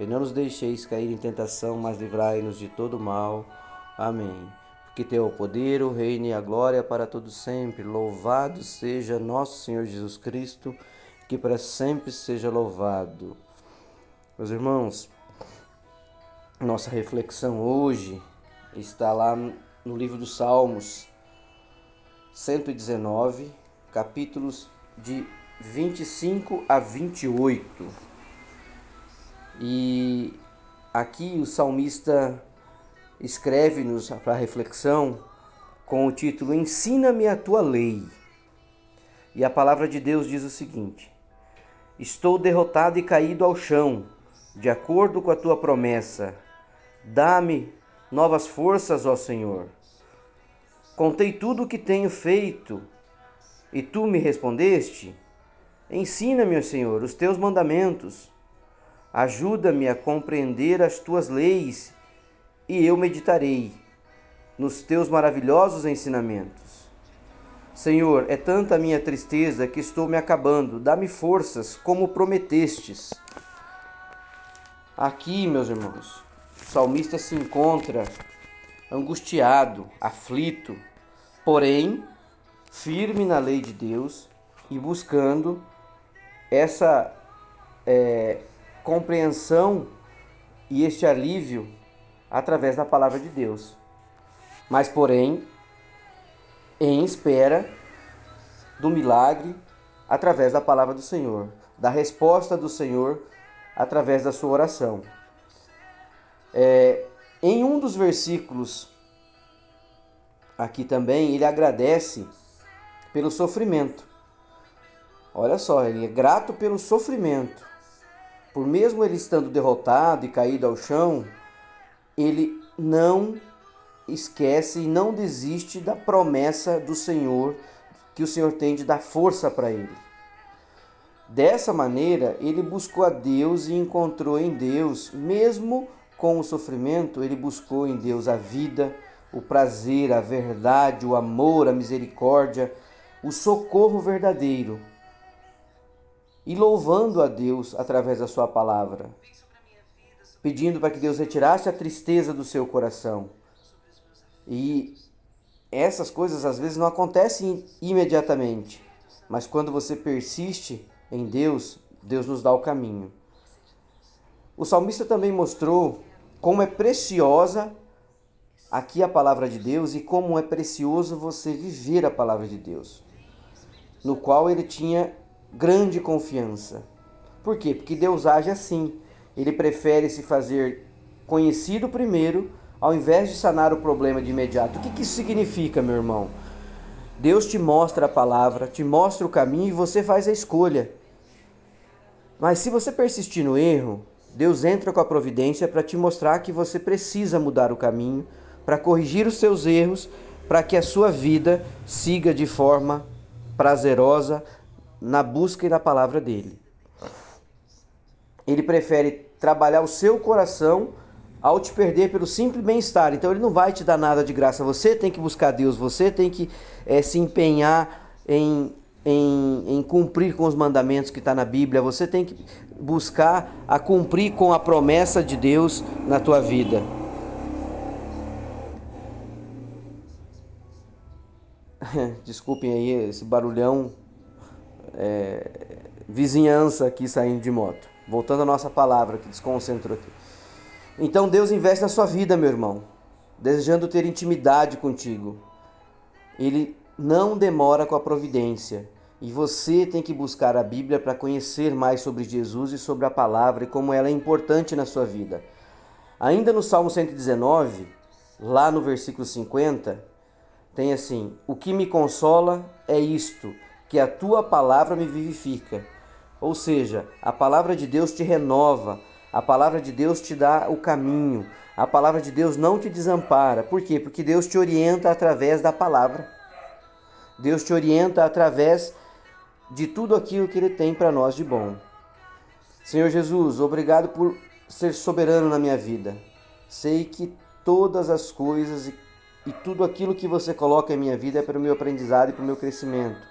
e não nos deixeis cair em tentação, mas livrai-nos de todo mal. Amém. Porque teu o poder, o reino e a glória para todos sempre. Louvado seja nosso Senhor Jesus Cristo, que para sempre seja louvado. Meus irmãos, nossa reflexão hoje está lá no livro dos Salmos, 119, capítulos de 25 a 28. E aqui o salmista escreve-nos para reflexão com o título Ensina-me a tua lei. E a palavra de Deus diz o seguinte: Estou derrotado e caído ao chão, de acordo com a tua promessa. Dá-me novas forças, ó Senhor. Contei tudo o que tenho feito, e tu me respondeste: Ensina-me, ó Senhor, os teus mandamentos. Ajuda-me a compreender as tuas leis e eu meditarei nos teus maravilhosos ensinamentos. Senhor, é tanta a minha tristeza que estou me acabando. Dá-me forças, como prometestes. Aqui, meus irmãos, o salmista se encontra angustiado, aflito, porém firme na lei de Deus e buscando essa é, compreensão e este alívio através da palavra de Deus. Mas, porém, em espera do milagre através da palavra do Senhor, da resposta do Senhor através da sua oração. É, em um dos versículos aqui também, ele agradece pelo sofrimento. Olha só, ele é grato pelo sofrimento por mesmo ele estando derrotado e caído ao chão, ele não esquece e não desiste da promessa do Senhor que o Senhor tem de dar força para ele. Dessa maneira, ele buscou a Deus e encontrou em Deus, mesmo com o sofrimento, ele buscou em Deus a vida, o prazer, a verdade, o amor, a misericórdia, o socorro verdadeiro e louvando a Deus através da sua palavra, pedindo para que Deus retirasse a tristeza do seu coração. E essas coisas às vezes não acontecem imediatamente, mas quando você persiste em Deus, Deus nos dá o caminho. O salmista também mostrou como é preciosa aqui a palavra de Deus e como é precioso você viver a palavra de Deus, no qual ele tinha grande confiança. Por quê? Porque Deus age assim. Ele prefere se fazer conhecido primeiro, ao invés de sanar o problema de imediato. O que, que isso significa, meu irmão? Deus te mostra a palavra, te mostra o caminho e você faz a escolha. Mas se você persistir no erro, Deus entra com a providência para te mostrar que você precisa mudar o caminho, para corrigir os seus erros, para que a sua vida siga de forma prazerosa, na busca e na palavra dele. Ele prefere trabalhar o seu coração ao te perder pelo simples bem-estar. Então ele não vai te dar nada de graça. Você tem que buscar Deus, você tem que é, se empenhar em, em, em cumprir com os mandamentos que está na Bíblia. Você tem que buscar a cumprir com a promessa de Deus na tua vida. Desculpem aí esse barulhão é, vizinhança aqui saindo de moto. Voltando à nossa palavra que desconcentrou aqui. Então Deus investe na sua vida, meu irmão, desejando ter intimidade contigo. Ele não demora com a providência. E você tem que buscar a Bíblia para conhecer mais sobre Jesus e sobre a palavra e como ela é importante na sua vida. Ainda no Salmo 119, lá no versículo 50, tem assim: O que me consola é isto que a tua palavra me vivifica. Ou seja, a palavra de Deus te renova, A palavra de Deus te dá o caminho. A palavra de Deus não te desampara. Por quê? Porque Deus te orienta através da palavra. Deus te orienta através de tudo aquilo que Ele tem para nós de bom. Senhor Jesus, obrigado por ser soberano na minha vida. Sei que todas as coisas e, e tudo aquilo que você coloca em minha vida é para o meu aprendizado e para o meu crescimento.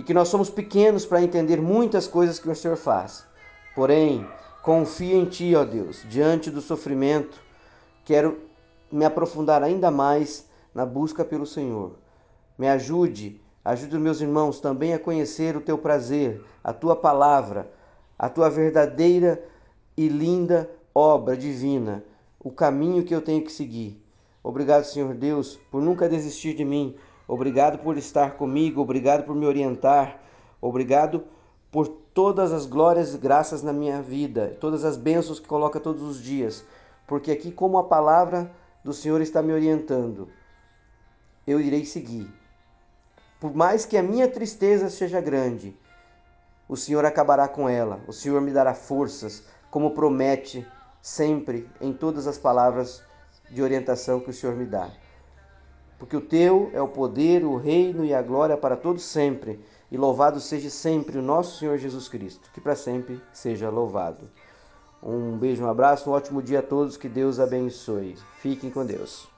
E que nós somos pequenos para entender muitas coisas que o Senhor faz. Porém, confio em Ti, ó Deus, diante do sofrimento. Quero me aprofundar ainda mais na busca pelo Senhor. Me ajude, ajude os meus irmãos também a conhecer o Teu prazer, a Tua palavra a tua verdadeira e linda obra divina, o caminho que eu tenho que seguir. Obrigado, Senhor Deus, por nunca desistir de mim. Obrigado por estar comigo, obrigado por me orientar. Obrigado por todas as glórias e graças na minha vida, todas as bênçãos que coloca todos os dias, porque aqui como a palavra do Senhor está me orientando, eu irei seguir. Por mais que a minha tristeza seja grande, o Senhor acabará com ela, o Senhor me dará forças, como promete sempre em todas as palavras de orientação que o Senhor me dá. Porque o teu é o poder, o reino e a glória para todos sempre, e louvado seja sempre o nosso Senhor Jesus Cristo, que para sempre seja louvado. Um beijo, um abraço, um ótimo dia a todos, que Deus abençoe. Fiquem com Deus.